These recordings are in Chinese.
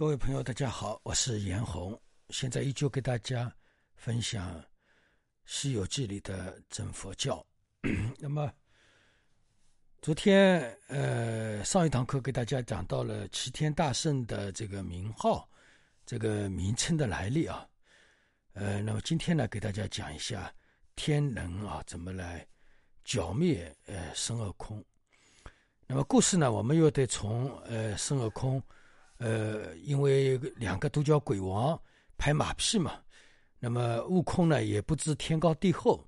各位朋友，大家好，我是严红，现在依旧给大家分享《西游记》里的真佛教。那么，昨天呃上一堂课给大家讲到了齐天大圣的这个名号、这个名称的来历啊。呃，那么今天呢，给大家讲一下天人啊怎么来剿灭呃孙悟空。那么故事呢，我们又得从呃孙悟空。呃，因为两个都叫鬼王拍马屁嘛，那么悟空呢也不知天高地厚，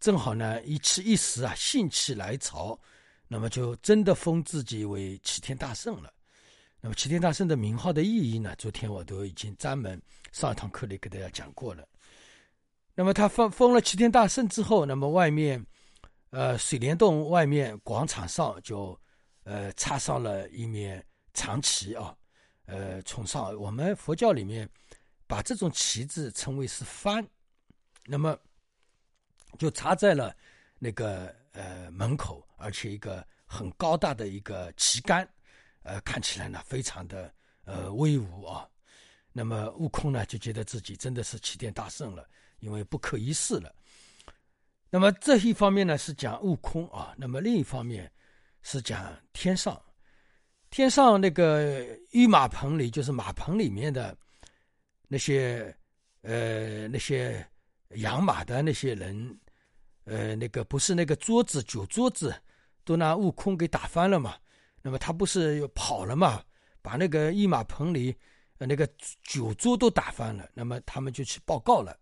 正好呢一气一时啊兴起来潮，那么就真的封自己为齐天大圣了。那么齐天大圣的名号的意义呢，昨天我都已经专门上一堂课里给大家讲过了。那么他封封了齐天大圣之后，那么外面，呃，水帘洞外面广场上就，呃，插上了一面长旗啊。呃，崇尚我们佛教里面把这种旗帜称为是幡，那么就插在了那个呃门口，而且一个很高大的一个旗杆，呃，看起来呢非常的呃威武啊。那么悟空呢就觉得自己真的是齐天大圣了，因为不可一世了。那么这一方面呢是讲悟空啊，那么另一方面是讲天上。天上那个御马棚里，就是马棚里面的那些呃那些养马的那些人，呃，那个不是那个桌子酒桌子都拿悟空给打翻了嘛？那么他不是又跑了嘛？把那个御马棚里呃那个酒桌都打翻了。那么他们就去报告了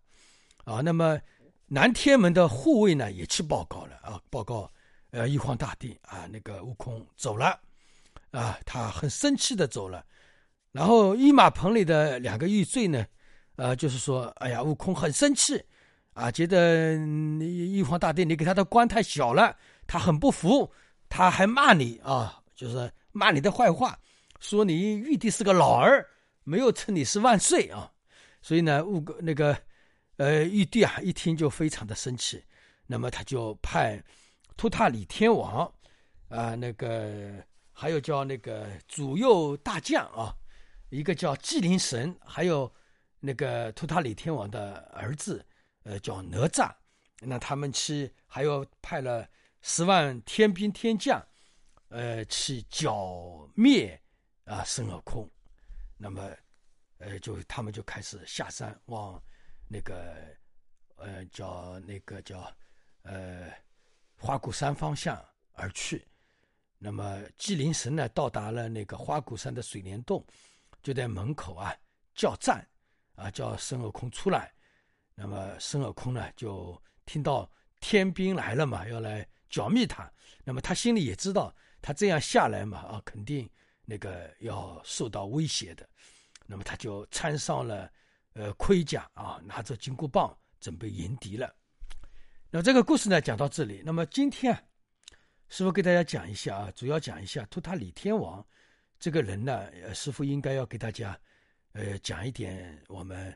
啊。那么南天门的护卫呢也去报告了啊，报告呃玉皇大帝啊，那个悟空走了。啊，他很生气的走了，然后御马棚里的两个玉坠呢，呃，就是说，哎呀，悟空很生气，啊，觉得玉皇大帝你给他的官太小了，他很不服，他还骂你啊，就是骂你的坏话，说你玉帝是个老儿，没有称你是万岁啊，所以呢，悟那个，呃，玉帝啊，一听就非常的生气，那么他就派托塔李天王，啊，那个。还有叫那个左右大将啊，一个叫纪灵神，还有那个托塔李天王的儿子，呃，叫哪吒。那他们去，还有派了十万天兵天将，呃，去剿灭啊孙悟空。那么，呃，就他们就开始下山往那个呃叫那个叫呃花果山方向而去。那么纪灵神呢，到达了那个花果山的水帘洞，就在门口啊叫战，啊叫孙悟空出来。那么孙悟空呢，就听到天兵来了嘛，要来剿灭他。那么他心里也知道，他这样下来嘛，啊肯定那个要受到威胁的。那么他就穿上了呃盔甲啊，拿着金箍棒准备迎敌了。那这个故事呢，讲到这里。那么今天。师傅给大家讲一下啊，主要讲一下托塔李天王这个人呢。师傅应该要给大家，呃，讲一点我们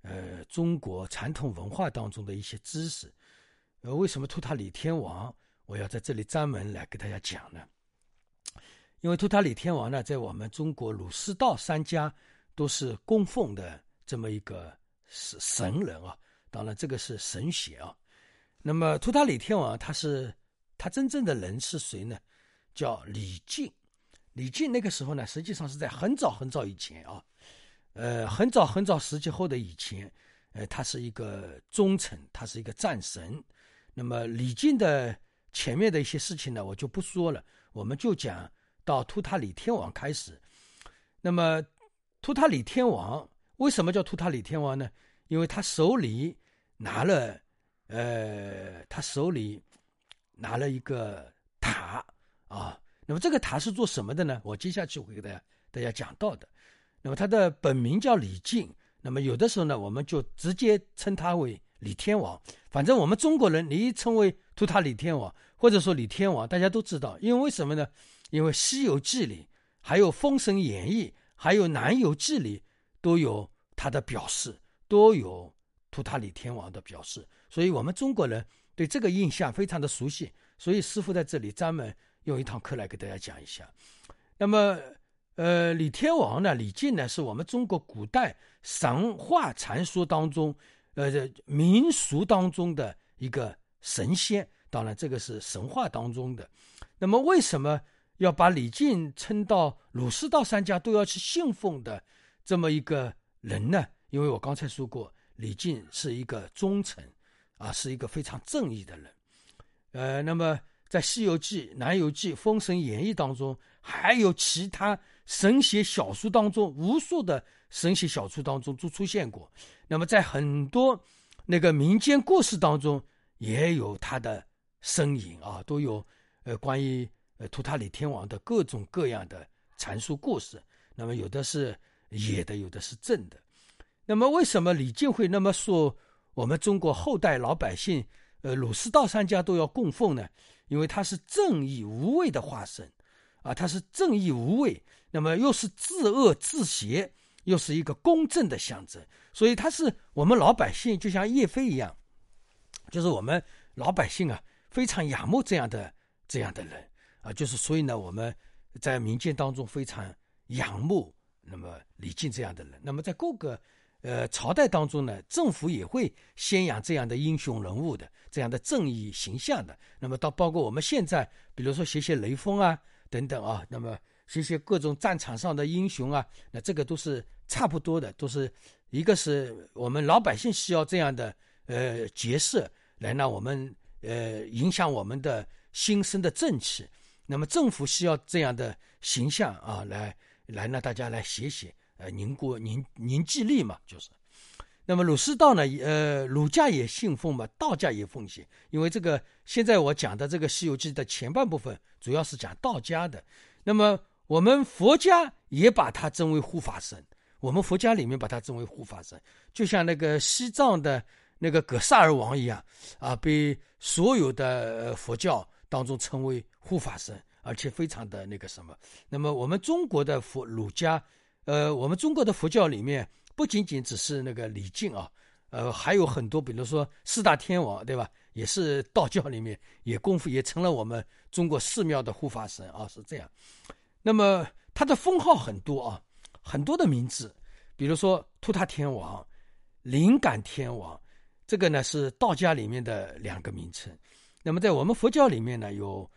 呃中国传统文化当中的一些知识。呃，为什么托塔李天王我要在这里专门来给大家讲呢？因为托塔李天王呢，在我们中国儒释道三家都是供奉的这么一个神神人啊。当然，这个是神仙啊。那么托塔李天王他是。他真正的人是谁呢？叫李靖。李靖那个时候呢，实际上是在很早很早以前啊，呃，很早很早时期后的以前，呃，他是一个忠臣，他是一个战神。那么李靖的前面的一些事情呢，我就不说了，我们就讲到图塔李天王开始。那么图塔李天王为什么叫图塔李天王呢？因为他手里拿了，呃，他手里。拿了一个塔啊，那么这个塔是做什么的呢？我接下去会给大家大家讲到的。那么他的本名叫李靖，那么有的时候呢，我们就直接称他为李天王。反正我们中国人，你一称为图塔李天王，或者说李天王，大家都知道。因为为什么呢？因为《西游记》里，还有《封神演义》，还有《南游记》里都有他的表示，都有图塔李天王的表示。所以，我们中国人。对这个印象非常的熟悉，所以师傅在这里专门用一堂课来给大家讲一下。那么，呃，李天王呢，李靖呢，是我们中国古代神话传说当中，呃，民俗当中的一个神仙。当然，这个是神话当中的。那么，为什么要把李靖称到儒释道三家都要去信奉的这么一个人呢？因为我刚才说过，李靖是一个忠臣，啊，是一个非常正义的人。呃，那么在《西游记》《南游记》《封神演义》当中，还有其他。神写小说当中，无数的神写小说当中都出现过。那么，在很多那个民间故事当中，也有他的身影啊，都有呃关于呃图塔李天王的各种各样的阐述故事。那么，有的是野的，有的是正的。那么，为什么李靖会那么说我们中国后代老百姓，呃，儒释道三家都要供奉呢？因为他是正义无畏的化身。啊，他是正义无畏，那么又是自恶自邪，又是一个公正的象征，所以他是我们老百姓就像叶飞一样，就是我们老百姓啊非常仰慕这样的这样的人啊，就是所以呢我们在民间当中非常仰慕那么李靖这样的人，那么在各个呃朝代当中呢，政府也会宣扬这样的英雄人物的这样的正义形象的，那么到包括我们现在，比如说写写雷锋啊。等等啊，那么这些各种战场上的英雄啊，那这个都是差不多的，都是一个是我们老百姓需要这样的呃角色来让我们呃影响我们的心生的正气，那么政府需要这样的形象啊，来来让大家来写写呃凝固凝凝聚力嘛，就是。那么儒释道呢？呃，儒家也信奉嘛，道家也奉行。因为这个现在我讲的这个《西游记》的前半部分，主要是讲道家的。那么我们佛家也把它称为护法神，我们佛家里面把它称为护法神，就像那个西藏的那个格萨尔王一样啊，被所有的佛教当中称为护法神，而且非常的那个什么。那么我们中国的佛儒家，呃，我们中国的佛教里面。不仅仅只是那个李靖啊，呃，还有很多，比如说四大天王，对吧？也是道教里面也功夫也成了我们中国寺庙的护法神啊，是这样。那么他的封号很多啊，很多的名字，比如说突塔天王、灵感天王，这个呢是道家里面的两个名称。那么在我们佛教里面呢，有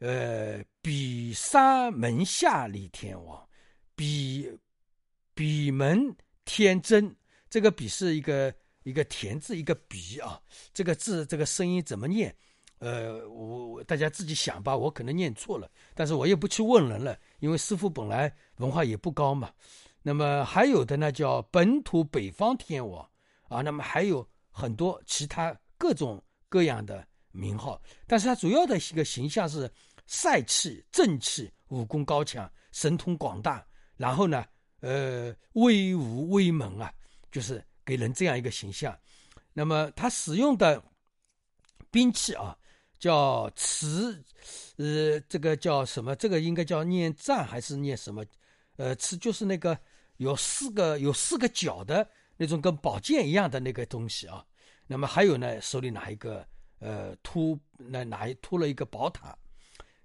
呃比沙门下李天王，比比门。天真，这个“比”是一个一个田字，一个“比”啊。这个字，这个声音怎么念？呃，我大家自己想吧。我可能念错了，但是我也不去问人了，因为师傅本来文化也不高嘛。那么还有的呢，叫本土北方天王啊。那么还有很多其他各种各样的名号，但是他主要的一个形象是帅气、正气、武功高强、神通广大。然后呢？呃，威武威猛啊，就是给人这样一个形象。那么他使用的兵器啊，叫持，呃，这个叫什么？这个应该叫念战还是念什么？呃，持就是那个有四个有四个角的那种跟宝剑一样的那个东西啊。那么还有呢，手里拿一个呃托，那拿托了一个宝塔。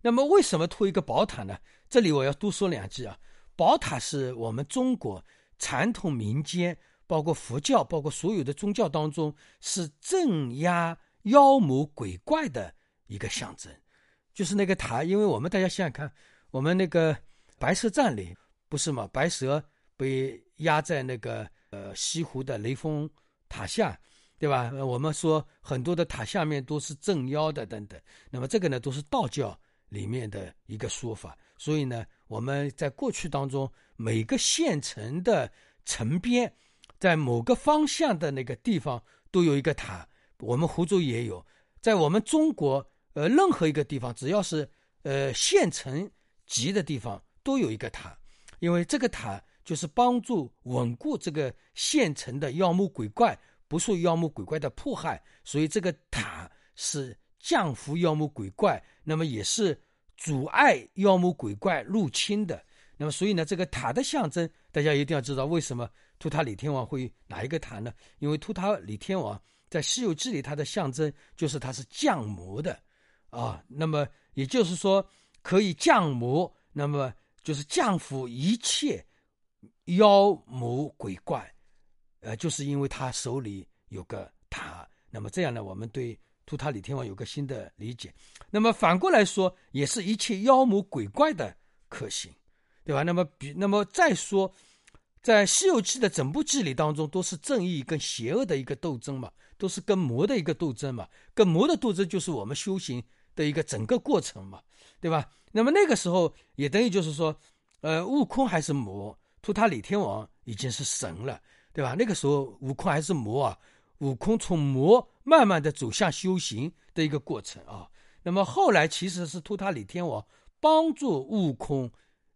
那么为什么托一个宝塔呢？这里我要多说两句啊。宝塔是我们中国传统民间，包括佛教，包括所有的宗教当中，是镇压妖魔鬼怪的一个象征。就是那个塔，因为我们大家想想看，我们那个白蛇战里不是吗？白蛇被压在那个呃西湖的雷峰塔下，对吧？我们说很多的塔下面都是镇妖的等等。那么这个呢，都是道教里面的一个说法。所以呢。我们在过去当中，每个县城的城边，在某个方向的那个地方都有一个塔。我们湖州也有，在我们中国，呃，任何一个地方，只要是呃县城级的地方，都有一个塔。因为这个塔就是帮助稳固这个县城的妖魔鬼怪不受妖魔鬼怪的迫害，所以这个塔是降服妖魔鬼怪，那么也是。阻碍妖魔鬼怪入侵的，那么所以呢，这个塔的象征，大家一定要知道，为什么图塔李天王会哪一个塔呢？因为图塔李天王在《西游记》里，它的象征就是它是降魔的，啊，那么也就是说可以降魔，那么就是降服一切妖魔鬼怪，呃，就是因为他手里有个塔。那么这样呢，我们对图塔李天王有个新的理解。那么反过来说，也是一切妖魔鬼怪的克星，对吧？那么比那么再说。在《西游记》的整部剧里当中，都是正义跟邪恶的一个斗争嘛，都是跟魔的一个斗争嘛。跟魔的斗争就是我们修行的一个整个过程嘛，对吧？那么那个时候也等于就是说，呃，悟空还是魔，图塔李天王已经是神了，对吧？那个时候悟空还是魔啊，悟空从魔慢慢的走向修行的一个过程啊。那么后来其实是托塔李天王帮助悟空，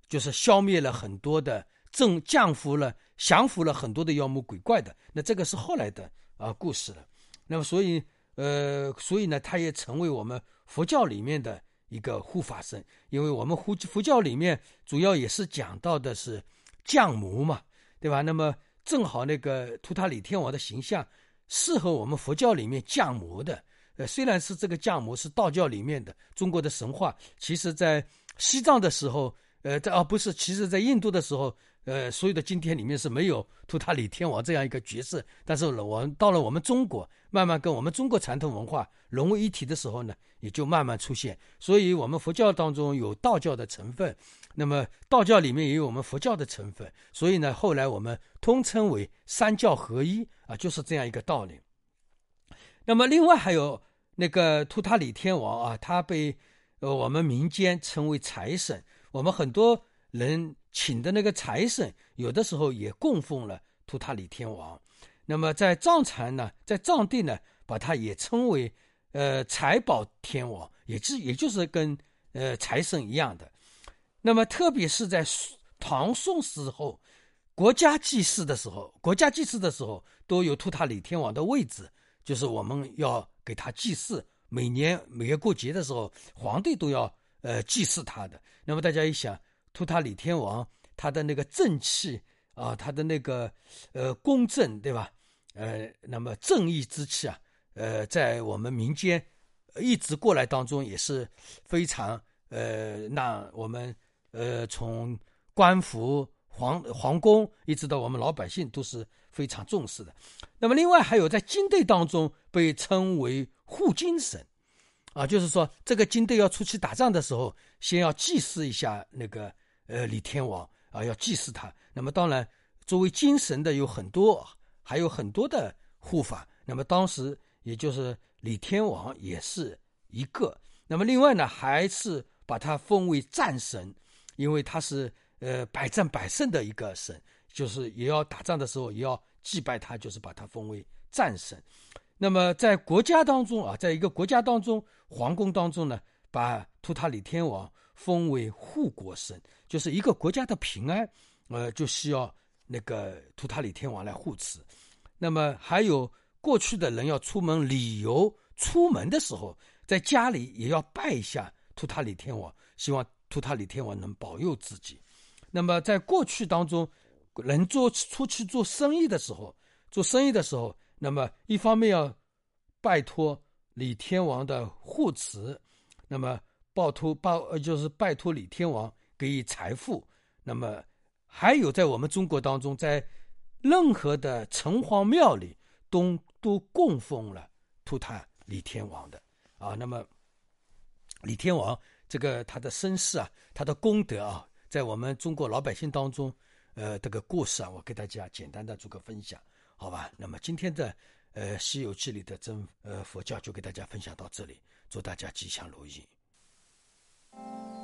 就是消灭了很多的。正降服了、降服了很多的妖魔鬼怪的，那这个是后来的啊故事了。那么，所以，呃，所以呢，他也成为我们佛教里面的一个护法神，因为我们佛佛教里面主要也是讲到的是降魔嘛，对吧？那么正好那个托塔李天王的形象适合我们佛教里面降魔的。呃，虽然是这个降魔是道教里面的中国的神话，其实在西藏的时候，呃，在哦不是，其实在印度的时候。呃，所有的经典里面是没有图塔李天王这样一个角色，但是，我们到了我们中国，慢慢跟我们中国传统文化融为一体的时候呢，也就慢慢出现。所以，我们佛教当中有道教的成分，那么道教里面也有我们佛教的成分，所以呢，后来我们通称为三教合一啊，就是这样一个道理。那么，另外还有那个图塔李天王啊，他被呃我们民间称为财神，我们很多人。请的那个财神，有的时候也供奉了图塔李天王。那么在藏传呢，在藏地呢，把它也称为呃财宝天王，也是也就是跟呃财神一样的。那么特别是在唐宋时候，国家祭祀的时候，国家祭祀的时候都有图塔李天王的位置，就是我们要给他祭祀。每年每个过节的时候，皇帝都要呃祭祀他的。那么大家一想。图塔李天王，他的那个正气啊，他的那个呃公正，对吧？呃，那么正义之气啊，呃，在我们民间一直过来当中也是非常呃，那我们呃从官府、皇皇宫一直到我们老百姓都是非常重视的。那么另外还有在军队当中被称为护军神。啊，就是说这个军队要出去打仗的时候，先要祭祀一下那个。呃，李天王啊，要祭祀他。那么当然，作为精神的有很多，还有很多的护法。那么当时也就是李天王也是一个。那么另外呢，还是把他封为战神，因为他是呃百战百胜的一个神，就是也要打仗的时候也要祭拜他，就是把他封为战神。那么在国家当中啊，在一个国家当中，皇宫当中呢，把图塔李天王封为护国神。就是一个国家的平安，呃，就需要那个图塔李天王来护持。那么还有过去的人要出门旅游，出门的时候在家里也要拜一下图塔李天王，希望图塔李天王能保佑自己。那么在过去当中，人做出去做生意的时候，做生意的时候，那么一方面要拜托李天王的护持，那么报托报呃就是拜托李天王。给予财富，那么还有在我们中国当中，在任何的城隍庙里都都供奉了图塔李天王的啊。那么李天王这个他的身世啊，他的功德啊，在我们中国老百姓当中，呃，这个故事啊，我给大家简单的做个分享，好吧？那么今天的呃《西游记》里的真呃佛教就给大家分享到这里，祝大家吉祥如意。Thank you.